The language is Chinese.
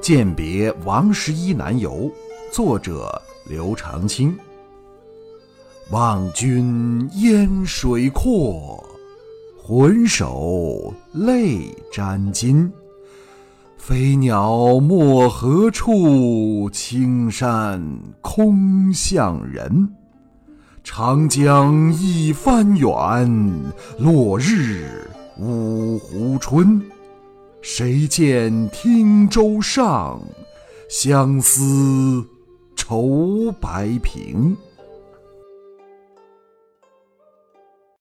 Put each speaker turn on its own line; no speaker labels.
饯别王十一南游，作者刘长卿。望君烟水阔，浑手泪沾襟。飞鸟没何处？青山空向人。长江一帆远，落日五湖春。谁见汀洲上，相思愁白平。